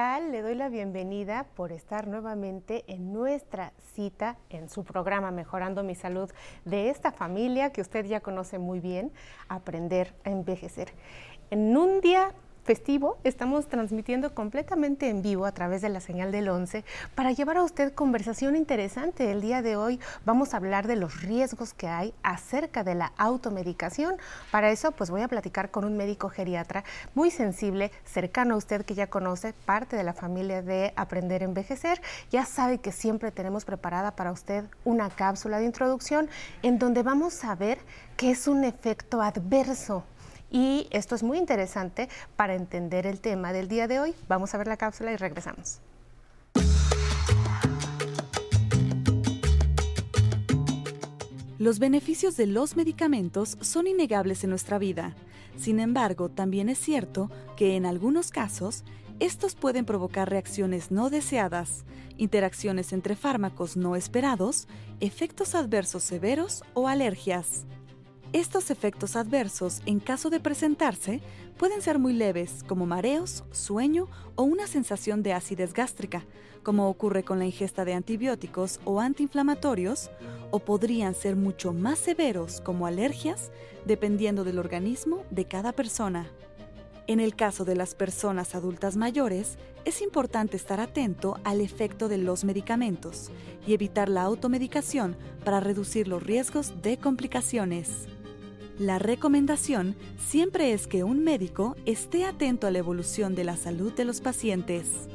Le doy la bienvenida por estar nuevamente en nuestra cita en su programa Mejorando mi Salud de esta familia que usted ya conoce muy bien, Aprender a Envejecer. En un día festivo, estamos transmitiendo completamente en vivo a través de la señal del 11 para llevar a usted conversación interesante. El día de hoy vamos a hablar de los riesgos que hay acerca de la automedicación. Para eso, pues voy a platicar con un médico geriatra muy sensible, cercano a usted que ya conoce, parte de la familia de Aprender a Envejecer. Ya sabe que siempre tenemos preparada para usted una cápsula de introducción en donde vamos a ver qué es un efecto adverso y esto es muy interesante para entender el tema del día de hoy. Vamos a ver la cápsula y regresamos. Los beneficios de los medicamentos son innegables en nuestra vida. Sin embargo, también es cierto que en algunos casos, estos pueden provocar reacciones no deseadas, interacciones entre fármacos no esperados, efectos adversos severos o alergias. Estos efectos adversos, en caso de presentarse, pueden ser muy leves, como mareos, sueño o una sensación de acidez gástrica, como ocurre con la ingesta de antibióticos o antiinflamatorios, o podrían ser mucho más severos, como alergias, dependiendo del organismo de cada persona. En el caso de las personas adultas mayores, es importante estar atento al efecto de los medicamentos y evitar la automedicación para reducir los riesgos de complicaciones. La recomendación siempre es que un médico esté atento a la evolución de la salud de los pacientes.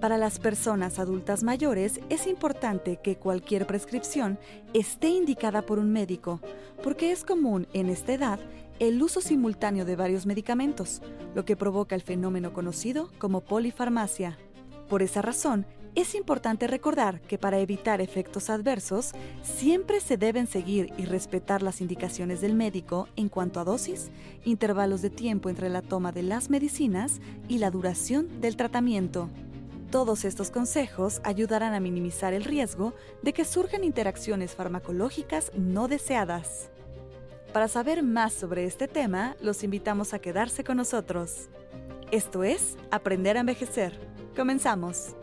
Para las personas adultas mayores es importante que cualquier prescripción esté indicada por un médico, porque es común en esta edad el uso simultáneo de varios medicamentos, lo que provoca el fenómeno conocido como polifarmacia. Por esa razón, es importante recordar que para evitar efectos adversos, siempre se deben seguir y respetar las indicaciones del médico en cuanto a dosis, intervalos de tiempo entre la toma de las medicinas y la duración del tratamiento. Todos estos consejos ayudarán a minimizar el riesgo de que surjan interacciones farmacológicas no deseadas. Para saber más sobre este tema, los invitamos a quedarse con nosotros. Esto es Aprender a Envejecer. Comenzamos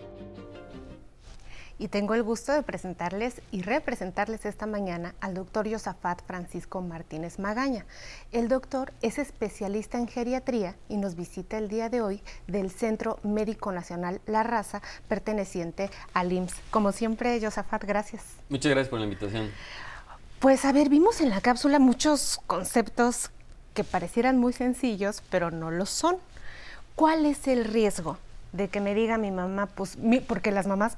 y tengo el gusto de presentarles y representarles esta mañana al doctor Yosafat Francisco Martínez Magaña. El doctor es especialista en geriatría y nos visita el día de hoy del Centro Médico Nacional La Raza, perteneciente al IMSS. Como siempre, Yosafat, gracias. Muchas gracias por la invitación. Pues a ver, vimos en la cápsula muchos conceptos que parecieran muy sencillos, pero no lo son. ¿Cuál es el riesgo de que me diga mi mamá, pues, porque las mamás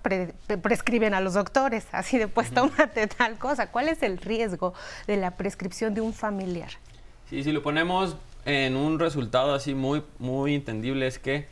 prescriben a los doctores, así de pues tómate tal cosa. ¿Cuál es el riesgo de la prescripción de un familiar? Sí, si lo ponemos en un resultado así muy, muy entendible es que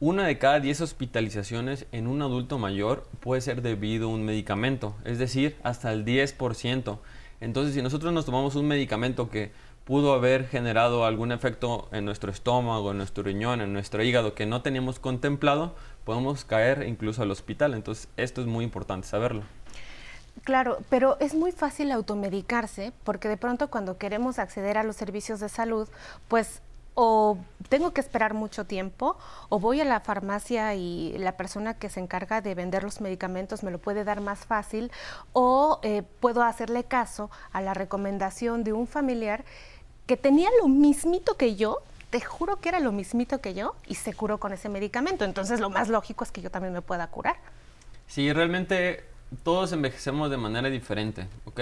una de cada 10 hospitalizaciones en un adulto mayor puede ser debido a un medicamento, es decir, hasta el 10%. Entonces, si nosotros nos tomamos un medicamento que pudo haber generado algún efecto en nuestro estómago, en nuestro riñón, en nuestro hígado que no teníamos contemplado, podemos caer incluso al hospital. Entonces, esto es muy importante saberlo. Claro, pero es muy fácil automedicarse porque de pronto cuando queremos acceder a los servicios de salud, pues o tengo que esperar mucho tiempo o voy a la farmacia y la persona que se encarga de vender los medicamentos me lo puede dar más fácil o eh, puedo hacerle caso a la recomendación de un familiar que tenía lo mismito que yo, te juro que era lo mismito que yo y se curó con ese medicamento. Entonces lo más lógico es que yo también me pueda curar. Sí, realmente todos envejecemos de manera diferente, ¿ok?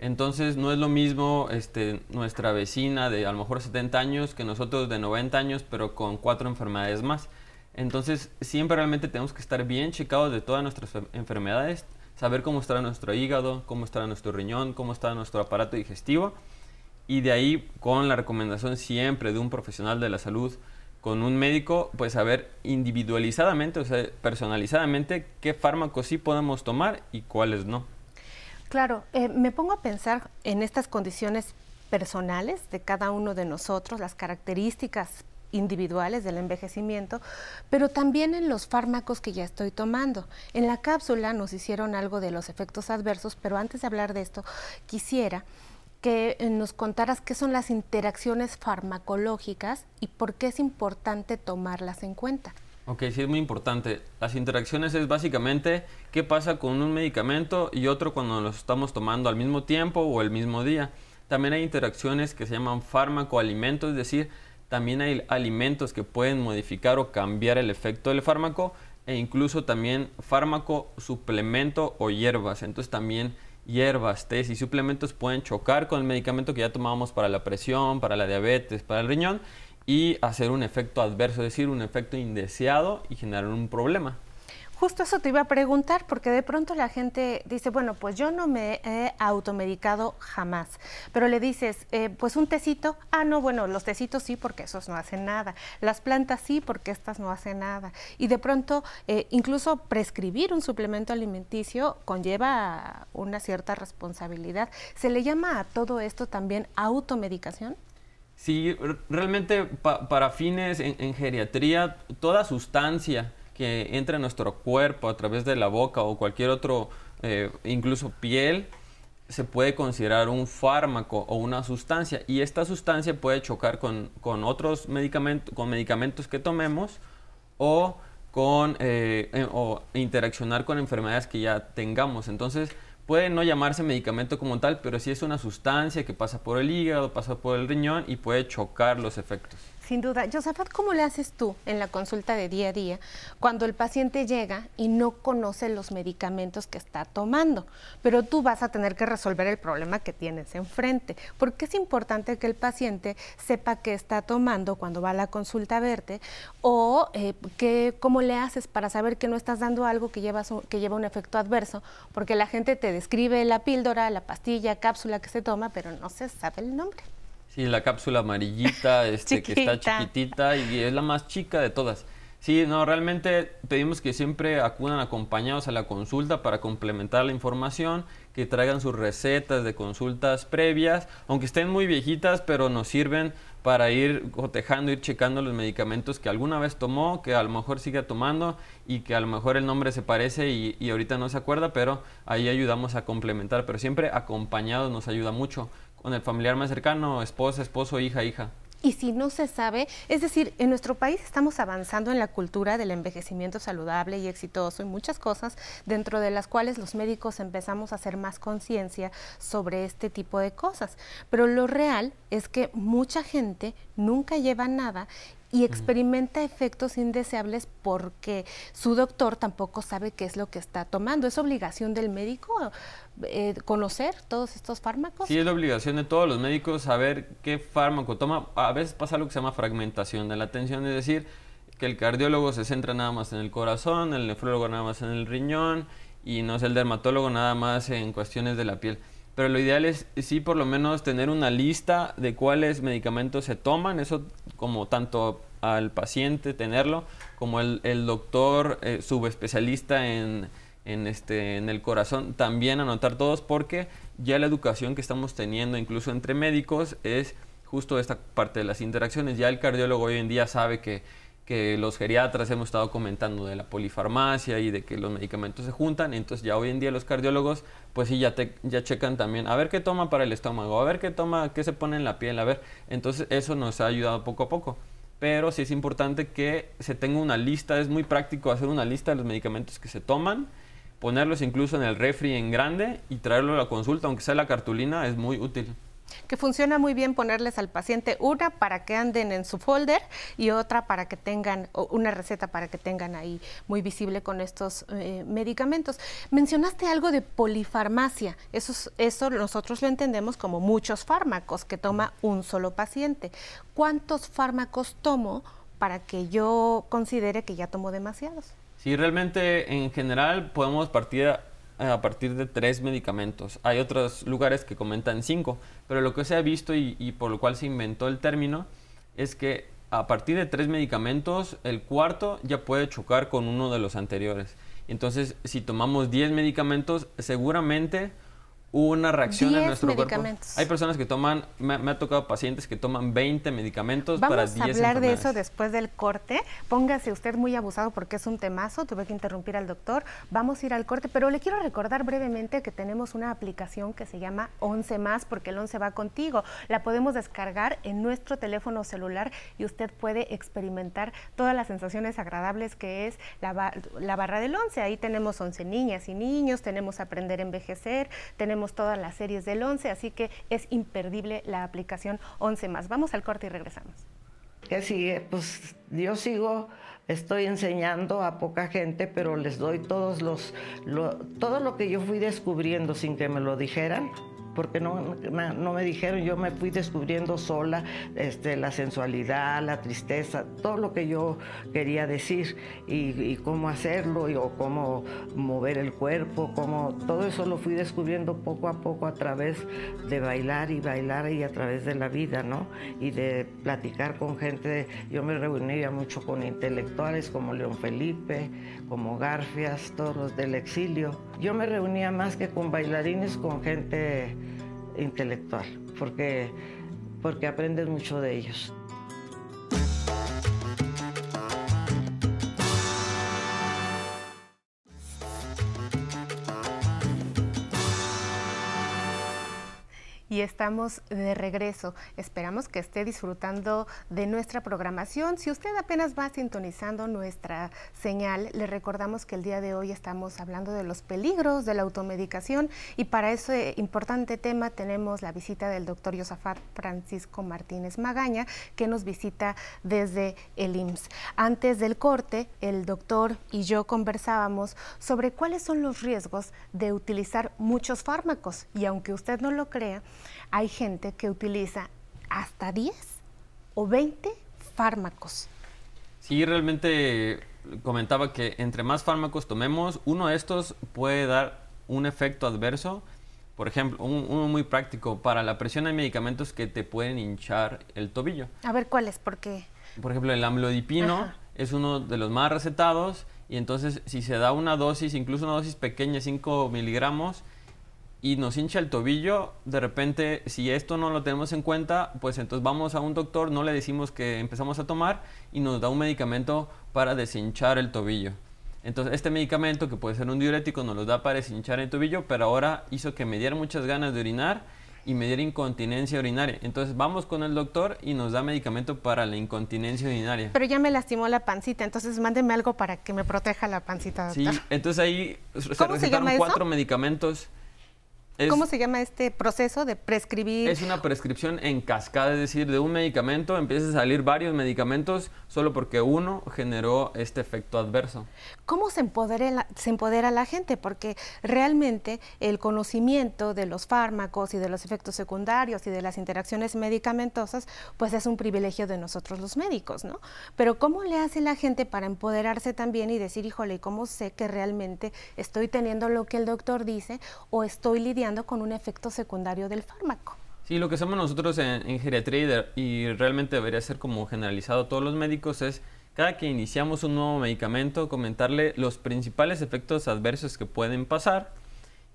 Entonces no es lo mismo este, nuestra vecina de a lo mejor 70 años que nosotros de 90 años, pero con cuatro enfermedades más. Entonces siempre realmente tenemos que estar bien checados de todas nuestras enfermedades, saber cómo está nuestro hígado, cómo está nuestro riñón, cómo está nuestro aparato digestivo y de ahí con la recomendación siempre de un profesional de la salud, con un médico, pues saber individualizadamente, o sea, personalizadamente qué fármacos sí podemos tomar y cuáles no. Claro, eh, me pongo a pensar en estas condiciones personales de cada uno de nosotros, las características individuales del envejecimiento, pero también en los fármacos que ya estoy tomando. En la cápsula nos hicieron algo de los efectos adversos, pero antes de hablar de esto, quisiera que eh, nos contaras qué son las interacciones farmacológicas y por qué es importante tomarlas en cuenta. Ok, sí, es muy importante. Las interacciones es básicamente qué pasa con un medicamento y otro cuando los estamos tomando al mismo tiempo o el mismo día. También hay interacciones que se llaman fármaco-alimento, es decir, también hay alimentos que pueden modificar o cambiar el efecto del fármaco e incluso también fármaco, suplemento o hierbas. Entonces también hierbas, tés y suplementos pueden chocar con el medicamento que ya tomábamos para la presión, para la diabetes, para el riñón y hacer un efecto adverso, es decir, un efecto indeseado y generar un problema. Justo eso te iba a preguntar, porque de pronto la gente dice, bueno, pues yo no me he automedicado jamás, pero le dices, eh, pues un tecito, ah, no, bueno, los tecitos sí, porque esos no hacen nada, las plantas sí, porque estas no hacen nada, y de pronto eh, incluso prescribir un suplemento alimenticio conlleva una cierta responsabilidad. ¿Se le llama a todo esto también automedicación? Sí, realmente para fines en, geriatría, toda sustancia que entra en nuestro cuerpo a través de la boca o cualquier otro, eh, incluso piel, se puede considerar un fármaco o una sustancia y esta sustancia puede chocar con, otros medicamentos, con medicamentos que tomemos o con eh, eh, o interaccionar con enfermedades que ya tengamos. Entonces, Puede no llamarse medicamento como tal, pero sí es una sustancia que pasa por el hígado, pasa por el riñón y puede chocar los efectos. Sin duda. Josafat, ¿cómo le haces tú en la consulta de día a día cuando el paciente llega y no conoce los medicamentos que está tomando? Pero tú vas a tener que resolver el problema que tienes enfrente. Porque es importante que el paciente sepa qué está tomando cuando va a la consulta a verte o eh, cómo le haces para saber que no estás dando algo que lleva, que lleva un efecto adverso. Porque la gente te describe la píldora, la pastilla, cápsula que se toma, pero no se sabe el nombre. Sí, la cápsula amarillita, este, que está chiquitita y es la más chica de todas. Sí, no, realmente pedimos que siempre acudan acompañados a la consulta para complementar la información, que traigan sus recetas de consultas previas, aunque estén muy viejitas, pero nos sirven para ir cotejando, ir checando los medicamentos que alguna vez tomó, que a lo mejor sigue tomando y que a lo mejor el nombre se parece y, y ahorita no se acuerda, pero ahí ayudamos a complementar, pero siempre acompañados nos ayuda mucho con el familiar más cercano, esposa, esposo, hija, hija. Y si no se sabe, es decir, en nuestro país estamos avanzando en la cultura del envejecimiento saludable y exitoso y muchas cosas dentro de las cuales los médicos empezamos a hacer más conciencia sobre este tipo de cosas. Pero lo real es que mucha gente nunca lleva nada y experimenta efectos indeseables porque su doctor tampoco sabe qué es lo que está tomando. ¿Es obligación del médico eh, conocer todos estos fármacos? Sí, es la obligación de todos los médicos saber qué fármaco toma. A veces pasa lo que se llama fragmentación de la atención, es decir, que el cardiólogo se centra nada más en el corazón, el nefrólogo nada más en el riñón y no es el dermatólogo nada más en cuestiones de la piel pero lo ideal es sí por lo menos tener una lista de cuáles medicamentos se toman, eso como tanto al paciente tenerlo, como el, el doctor eh, subespecialista en, en, este, en el corazón también anotar todos porque ya la educación que estamos teniendo incluso entre médicos es justo esta parte de las interacciones, ya el cardiólogo hoy en día sabe que que los geriatras hemos estado comentando de la polifarmacia y de que los medicamentos se juntan, entonces ya hoy en día los cardiólogos pues sí ya te, ya checan también a ver qué toma para el estómago, a ver qué toma, qué se pone en la piel, a ver, entonces eso nos ha ayudado poco a poco. Pero sí es importante que se tenga una lista, es muy práctico hacer una lista de los medicamentos que se toman, ponerlos incluso en el refri en grande y traerlo a la consulta, aunque sea la cartulina, es muy útil que funciona muy bien ponerles al paciente una para que anden en su folder y otra para que tengan, una receta para que tengan ahí muy visible con estos eh, medicamentos. Mencionaste algo de polifarmacia, eso, eso nosotros lo entendemos como muchos fármacos que toma un solo paciente. ¿Cuántos fármacos tomo para que yo considere que ya tomo demasiados? Sí, realmente en general podemos partir a partir de tres medicamentos. Hay otros lugares que comentan cinco, pero lo que se ha visto y, por lo cual se inventó el término es que a partir de tres medicamentos, el cuarto ya puede chocar con uno de los anteriores. Entonces, si tomamos 10 medicamentos, seguramente una reacción en 10 nuestro cuerpo. Hay personas que toman, me, me ha tocado pacientes que toman 20 medicamentos Vamos para a 10 hablar de eso después del corte. Póngase usted muy abusado porque es un temazo. Tuve que interrumpir al doctor. Vamos a ir al corte, pero le quiero recordar brevemente que tenemos una aplicación que se llama 11 más porque el 11 va contigo. La podemos descargar en nuestro teléfono celular y usted puede experimentar todas las sensaciones agradables que es la, la barra del 11. Ahí tenemos 11 niñas y niños, tenemos Aprender a Envejecer, tenemos todas las series del 11, así que es imperdible la aplicación 11 más. Vamos al corte y regresamos. ¿Qué sigue? Pues yo sigo, estoy enseñando a poca gente, pero les doy todos los, lo- todo lo que yo fui descubriendo sin que me lo dijeran, porque no, no me dijeron, yo me fui descubriendo sola este, la sensualidad, la tristeza, todo lo que yo quería decir y, y cómo hacerlo y, o cómo mover el cuerpo, cómo, todo eso lo fui descubriendo poco a poco a través de bailar y bailar y a través de la vida, ¿no? Y de platicar con gente, yo me reunía mucho con intelectuales como León Felipe, como Garfias, todos los del exilio. Yo me reunía más que con bailarines, con gente intelectual, porque, porque aprendes mucho de ellos. Y estamos de regreso. Esperamos que esté disfrutando de nuestra programación. Si usted apenas va sintonizando nuestra señal, le recordamos que el día de hoy estamos hablando de los peligros de la automedicación y para ese importante tema tenemos la visita del doctor Yosafat Francisco Martínez Magaña, que nos visita desde el IMSS. Antes del corte, el doctor y yo conversábamos sobre cuáles son los riesgos de utilizar muchos fármacos y aunque usted no lo crea, hay gente que utiliza hasta 10 o 20 fármacos. Sí, realmente comentaba que entre más fármacos tomemos, uno de estos puede dar un efecto adverso. Por ejemplo, un- uno muy práctico, para la presión hay medicamentos que te pueden hinchar el tobillo. A ver cuáles, porque Por ejemplo, el amlodipino Ajá. es uno de los más recetados y entonces si se da una dosis, incluso una dosis pequeña, 5 miligramos, y nos hincha el tobillo, de repente, si esto no lo tenemos en cuenta, pues entonces vamos a un doctor, no le decimos que empezamos a tomar y nos da un medicamento para deshinchar el tobillo. Entonces, este medicamento, que puede ser un diurético, nos lo da para deshinchar el tobillo, pero ahora hizo que me diera muchas ganas de orinar y me diera incontinencia urinaria. Entonces, vamos con el doctor y nos da medicamento para la incontinencia urinaria. pero ya me lastimó la pancita, entonces mándeme algo para que me proteja la pancita. Sí, doctor. entonces ahí se ¿Cómo se recetaron cuatro medicamentos. Es- ¿Cómo se llama este proceso de prescribir? Es una prescripción en cascada, es decir, de un medicamento empiezan a salir varios medicamentos solo porque uno generó este efecto adverso. ¿Cómo se empodera, la, se empodera la gente? Porque realmente el conocimiento de los fármacos y de los efectos secundarios y de las interacciones medicamentosas, pues es un privilegio de nosotros los médicos, ¿no? Pero ¿cómo le hace la gente para empoderarse también y decir, híjole, ¿cómo sé que realmente estoy teniendo lo que el doctor dice o estoy lidiando con un efecto secundario del fármaco? Sí, lo que hacemos nosotros en, en geriatría y, realmente debería ser como generalizado a todos los médicos es cada que iniciamos un nuevo medicamento comentarle los principales efectos adversos que pueden pasar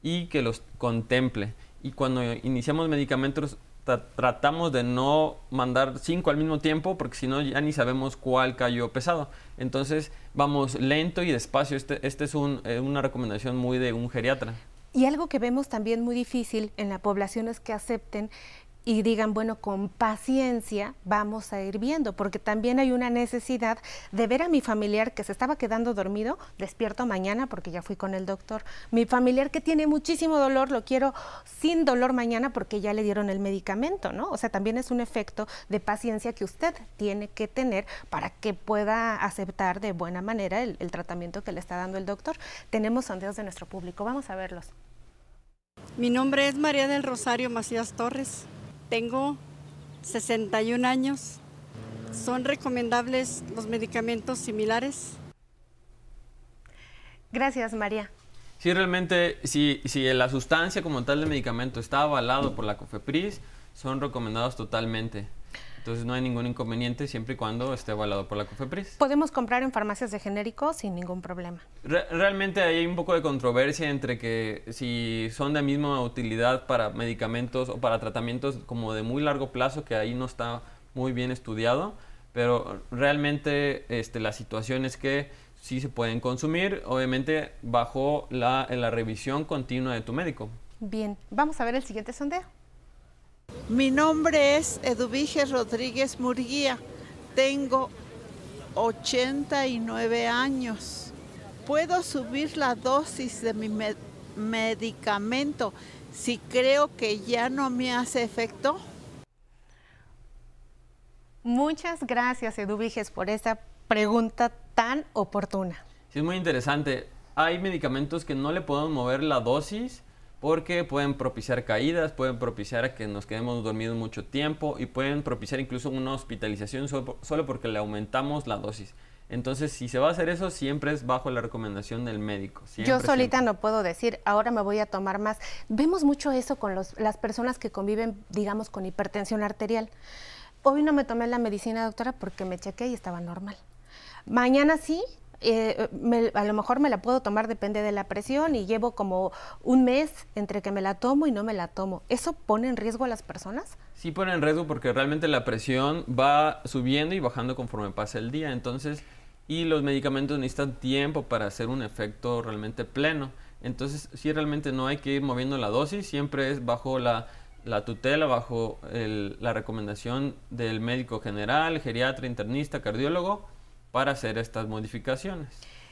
y que los contemple. Y cuando iniciamos medicamentos tra- tratamos de no mandar cinco al mismo tiempo porque si no ya ni sabemos cuál cayó pesado. Entonces vamos lento y despacio. Este, este es eh, una recomendación muy de un geriatra. Y algo que vemos también muy difícil en la población es que acepten y digan, bueno, con paciencia vamos a ir viendo, porque también hay una necesidad de ver a mi familiar que se estaba quedando dormido, despierto mañana porque ya fui con el doctor. Mi familiar que tiene muchísimo dolor, lo quiero sin dolor mañana porque ya le dieron el medicamento, ¿no? O sea, también es un efecto de paciencia que usted tiene que tener para que pueda aceptar de buena manera el, tratamiento que le está dando el doctor. Tenemos sondeos de nuestro público, vamos a verlos. Mi nombre es María del Rosario Macías Torres. Tengo 61 años. ¿Son recomendables los medicamentos similares? Gracias, María. Sí, realmente, si, si la sustancia como tal del medicamento está avalado por la COFEPRIS, son recomendados totalmente. Entonces no hay ningún inconveniente siempre y cuando esté avalado por la COFEPRIS. Podemos comprar en farmacias de genérico sin ningún problema. realmente hay un poco de controversia entre que si son de misma utilidad para medicamentos o para tratamientos como de muy largo plazo, que ahí no está muy bien estudiado, pero realmente este, la situación es que sí se pueden consumir, obviamente bajo la, la revisión continua de tu médico. Bien, vamos a ver el siguiente sondeo. Mi nombre es Eduvige Rodríguez Murguía. Tengo 89 años. ¿Puedo subir la dosis de mi medicamento si creo que ya no me hace efecto? Muchas gracias, Eduviges, por esa pregunta tan oportuna. Sí, es muy interesante. Hay medicamentos que no le podemos mover la dosis porque pueden propiciar caídas, pueden propiciar que nos quedemos dormidos mucho tiempo y pueden propiciar incluso una hospitalización solo, porque le aumentamos la dosis. Entonces, si se va a hacer eso, siempre es bajo la recomendación del médico. Yo solita no puedo decir, ahora me voy a tomar más. Vemos mucho eso con las personas que conviven, digamos, con hipertensión arterial. Hoy no me tomé la medicina, doctora, porque me chequé y estaba normal. Mañana sí, eh, a lo mejor me la puedo tomar, depende de la presión, y llevo como un mes entre que me la tomo y no me la tomo. ¿Eso pone en riesgo a las personas? Sí pone en riesgo porque realmente la presión va subiendo y bajando conforme pasa el día. Entonces, y los medicamentos necesitan tiempo para hacer un efecto realmente pleno. Entonces, sí realmente no hay que ir moviendo la dosis, siempre es bajo la, tutela, bajo la recomendación del médico general, geriatra, internista, cardiólogo para hacer estas modificaciones.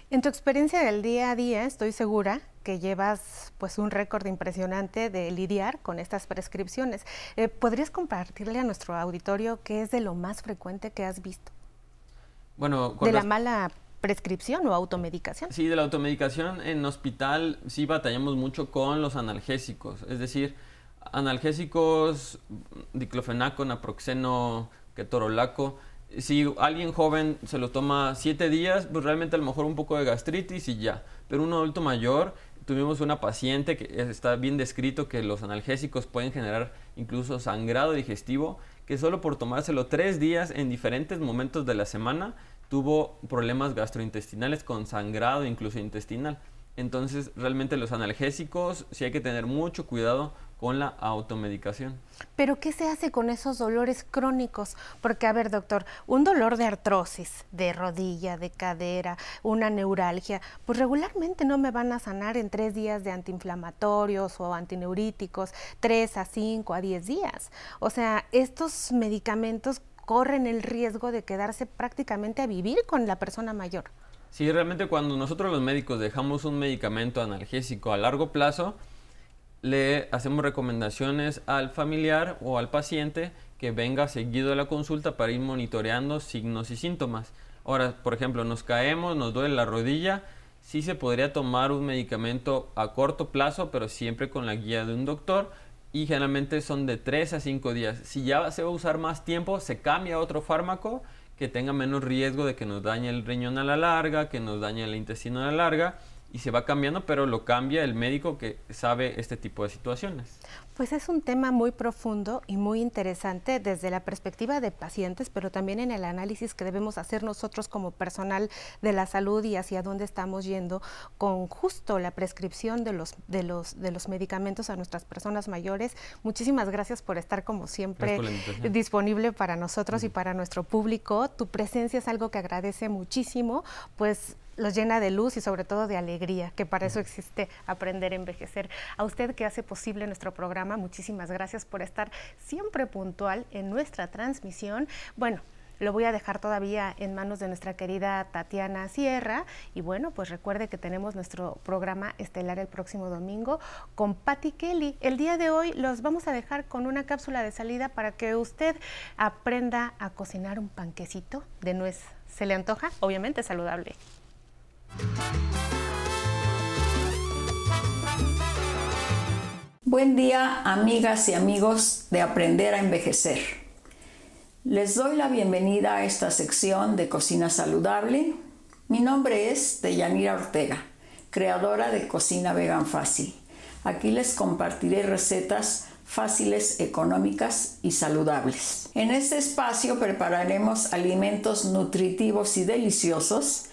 En tu experiencia del día a día, estoy segura que llevas pues un récord impresionante de lidiar con estas prescripciones. Eh, ¿Podrías compartirle a nuestro auditorio qué es de lo más frecuente que has visto? Bueno, de la mala prescripción o automedicación. Sí, de la automedicación en hospital sí batallamos mucho con los analgésicos, es decir, analgésicos diclofenaco, naproxeno, ketorolaco, si alguien joven se lo toma siete días, pues realmente a lo mejor un poco de gastritis y ya. Pero un adulto mayor, tuvimos una paciente que está bien descrito que los analgésicos pueden generar incluso sangrado digestivo, que solo por tomárselo tres días en diferentes momentos de la semana tuvo problemas gastrointestinales con sangrado incluso intestinal. Entonces realmente los analgésicos sí hay que tener mucho cuidado con la automedicación. Pero ¿qué se hace con esos dolores crónicos? Porque, a ver, doctor, un dolor de artrosis, de rodilla, de cadera, una neuralgia, pues regularmente no me van a sanar en tres días de antiinflamatorios o antineuríticos, tres a cinco a diez días. O sea, estos medicamentos corren el riesgo de quedarse prácticamente a vivir con la persona mayor. Sí, realmente cuando nosotros los médicos dejamos un medicamento analgésico a largo plazo, le hacemos recomendaciones al familiar o al paciente que venga seguido a la consulta para ir monitoreando signos y síntomas. Ahora, por ejemplo, nos caemos, nos duele la rodilla, sí se podría tomar un medicamento a corto plazo, pero siempre con la guía de un doctor y generalmente son de 3 a 5 días. Si ya se va a usar más tiempo, se cambia a otro fármaco que tenga menos riesgo de que nos dañe el riñón a la larga, que nos dañe el intestino a la larga y se va cambiando, pero lo cambia el médico que sabe este tipo de situaciones. Pues es un tema muy profundo y muy interesante desde la perspectiva de pacientes, pero también en el análisis que debemos hacer nosotros como personal de la salud y hacia dónde estamos yendo con justo la prescripción de los, de los, de los medicamentos a nuestras personas mayores. Muchísimas gracias por estar como siempre disponible para nosotros y para nuestro público. Tu presencia es algo que agradece muchísimo, pues los llena de luz y sobre todo de alegría, que para eso existe Aprender a Envejecer. A usted que hace posible nuestro programa, muchísimas gracias por estar siempre puntual en nuestra transmisión. Bueno, lo voy a dejar todavía en manos de nuestra querida Tatiana Sierra. Y bueno, pues recuerde que tenemos nuestro programa estelar el próximo domingo con Patty Kelly. El día de hoy los vamos a dejar con una cápsula de salida para que usted aprenda a cocinar un panquecito de nuez. ¿Se le antoja? Obviamente saludable. Buen día, amigas y amigos de Aprender a Envejecer. Les doy la bienvenida a esta sección de Cocina Saludable. Mi nombre es Deyanira Ortega, creadora de Cocina Vegan Fácil. Aquí les compartiré recetas fáciles, económicas y saludables. En este espacio prepararemos alimentos nutritivos y deliciosos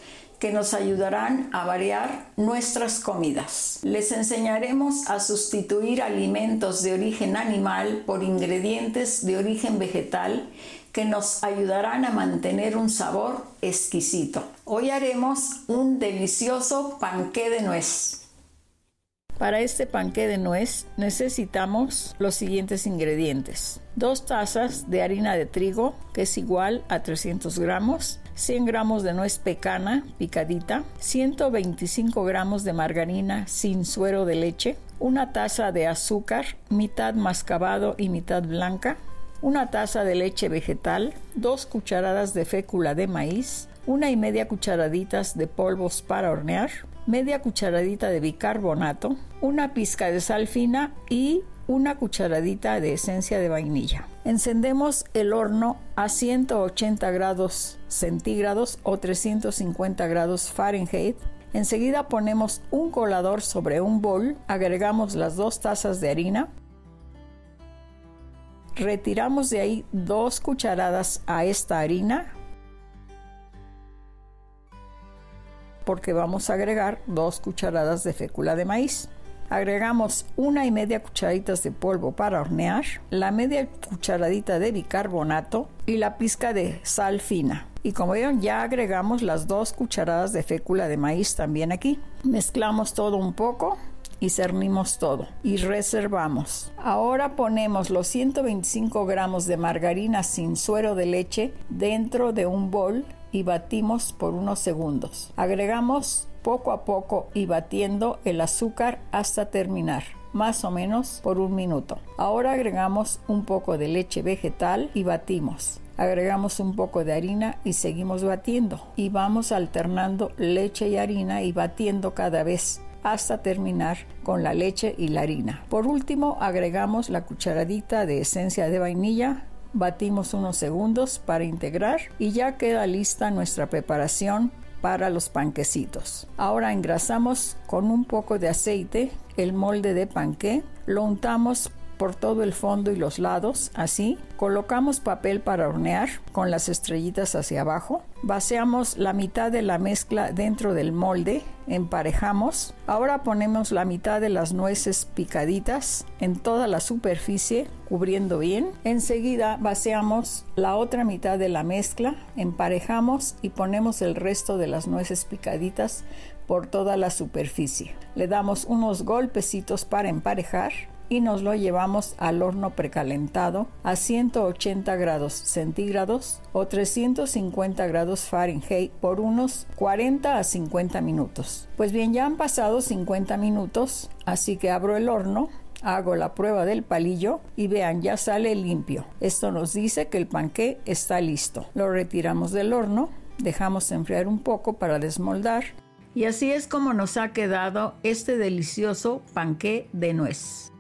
que nos ayudarán a variar nuestras comidas. Les enseñaremos a sustituir alimentos de origen animal por ingredientes de origen vegetal que nos ayudarán a mantener un sabor exquisito. Hoy haremos un delicioso panqué de nuez. Para este panqué de nuez necesitamos los siguientes ingredientes. Dos tazas de harina de trigo, que es igual a 300 gramos, 100 gramos de nuez pecana picadita, 125 gramos de margarina sin suero de leche, una taza de azúcar, mitad mascabado y mitad blanca, una taza de leche vegetal, dos cucharadas de fécula de maíz, una y media cucharaditas de polvos para hornear, media cucharadita de bicarbonato, una pizca de sal fina y una cucharadita de esencia de vainilla. Encendemos el horno a 180 grados centígrados o 350 grados Fahrenheit. Enseguida ponemos un colador sobre un bol, agregamos las dos tazas de harina, retiramos de ahí dos cucharadas a esta harina, porque vamos a agregar dos cucharadas de fécula de maíz. Agregamos una y media cucharaditas de polvo para hornear, la media cucharadita de bicarbonato y la pizca de sal fina. Y como vieron, ya agregamos las dos cucharadas de fécula de maíz también aquí. Mezclamos todo un poco y cernimos todo y reservamos. Ahora ponemos los 125 gramos de margarina sin suero de leche dentro de un bol y batimos por unos segundos. Agregamos poco a poco y batiendo el azúcar hasta terminar más o menos por un minuto. Ahora agregamos un poco de leche vegetal y batimos. Agregamos un poco de harina y seguimos batiendo. Y vamos alternando leche y harina y batiendo cada vez hasta terminar con la leche y la harina. Por último, agregamos la cucharadita de esencia de vainilla batimos unos segundos para integrar y ya queda lista nuestra preparación para los panquecitos. Ahora engrasamos con un poco de aceite el molde de panqué, lo untamos por todo el fondo y los lados, así. Colocamos papel para hornear con las estrellitas hacia abajo. Vaciamos la mitad de la mezcla dentro del molde, emparejamos. Ahora ponemos la mitad de las nueces picaditas en toda la superficie, cubriendo bien. Enseguida vaciamos la otra mitad de la mezcla, emparejamos y ponemos el resto de las nueces picaditas por toda la superficie. Le damos unos golpecitos para emparejar y nos lo llevamos al horno precalentado a 180 grados centígrados o 350 grados Fahrenheit por unos 40 a 50 minutos. Pues bien, ya han pasado 50 minutos, así que abro el horno hago la prueba del palillo y vean, ya sale limpio. Esto nos dice que el panqué está listo. Lo retiramos del horno, dejamos enfriar un poco para desmoldar y así es como nos ha quedado este delicioso panqué de nuez.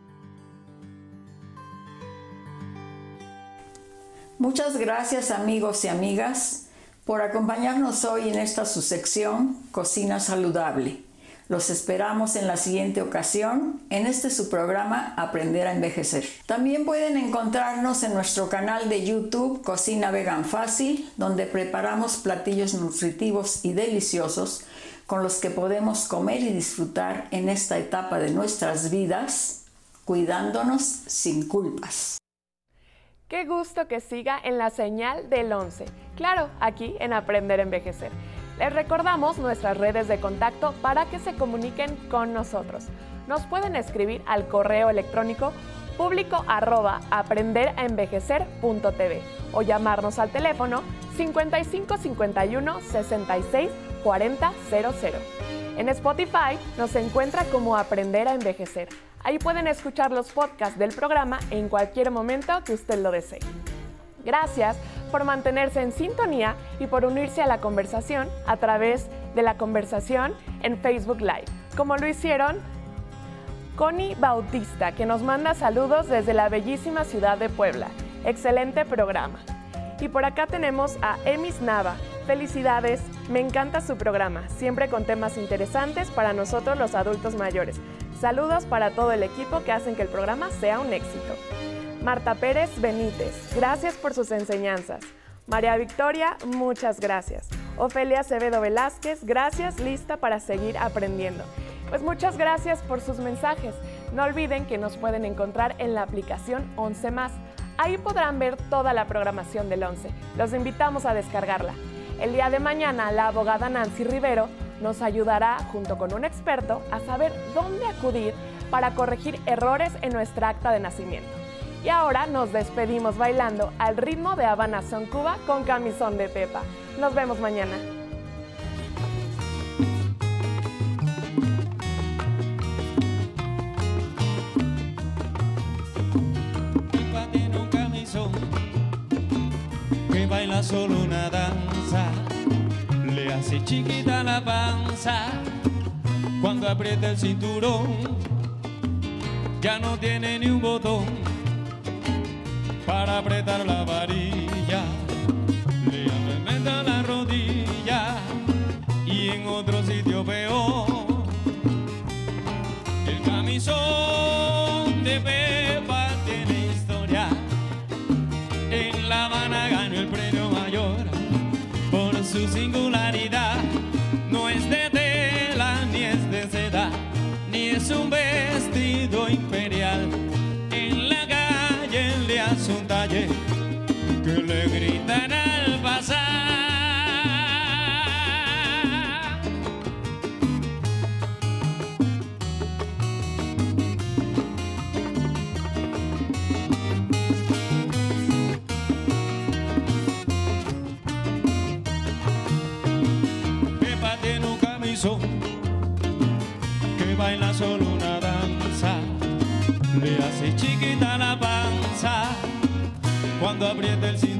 Muchas gracias amigos y amigas por acompañarnos hoy en esta su sección Cocina Saludable. Los esperamos en la siguiente ocasión en este su programa Aprender a Envejecer. También pueden encontrarnos en nuestro canal de YouTube Cocina Vegan Fácil, donde preparamos platillos nutritivos y deliciosos con los que podemos comer y disfrutar en esta etapa de nuestras vidas, cuidándonos sin culpas. Qué gusto que siga en la señal del 11. Claro, aquí en Aprender a Envejecer. Les recordamos nuestras redes de contacto para que se comuniquen con nosotros. Nos pueden escribir al correo electrónico público arroba aprenderaenvejecer.tv o llamarnos al teléfono 55 51 66 40 00. En Spotify nos encuentra como Aprender a Envejecer. Ahí pueden escuchar los podcasts del programa en cualquier momento que usted lo desee. Gracias por mantenerse en sintonía y por unirse a la conversación a través de la conversación en Facebook Live, como lo hicieron Connie Bautista, que nos manda saludos desde la bellísima ciudad de Puebla. Excelente programa. Y por acá tenemos a Emis Nava. Felicidades, me encanta su programa, siempre con temas interesantes para nosotros los adultos mayores. Saludos para todo el equipo que hacen que el programa sea un éxito. Marta Pérez Benítez, gracias por sus enseñanzas. María Victoria, muchas gracias. Ofelia Acevedo Velázquez, gracias, lista para seguir aprendiendo. Pues muchas gracias por sus mensajes. No olviden que nos pueden encontrar en la aplicación 11 más. Ahí podrán ver toda la programación del 11. Los invitamos a descargarla. El día de mañana, la abogada Nancy Rivero nos ayudará, junto con un experto, a saber dónde acudir para corregir errores en nuestra acta de nacimiento. Y ahora nos despedimos bailando al ritmo de Habana Son Cuba con camisón de Pepa. Nos vemos mañana. Pepa tiene un camisón baila solo una danza. Le hace chiquita la panza cuando aprieta el cinturón. Ya no tiene ni un botón para apretar la varilla. Un vestido aprieta el cinturón.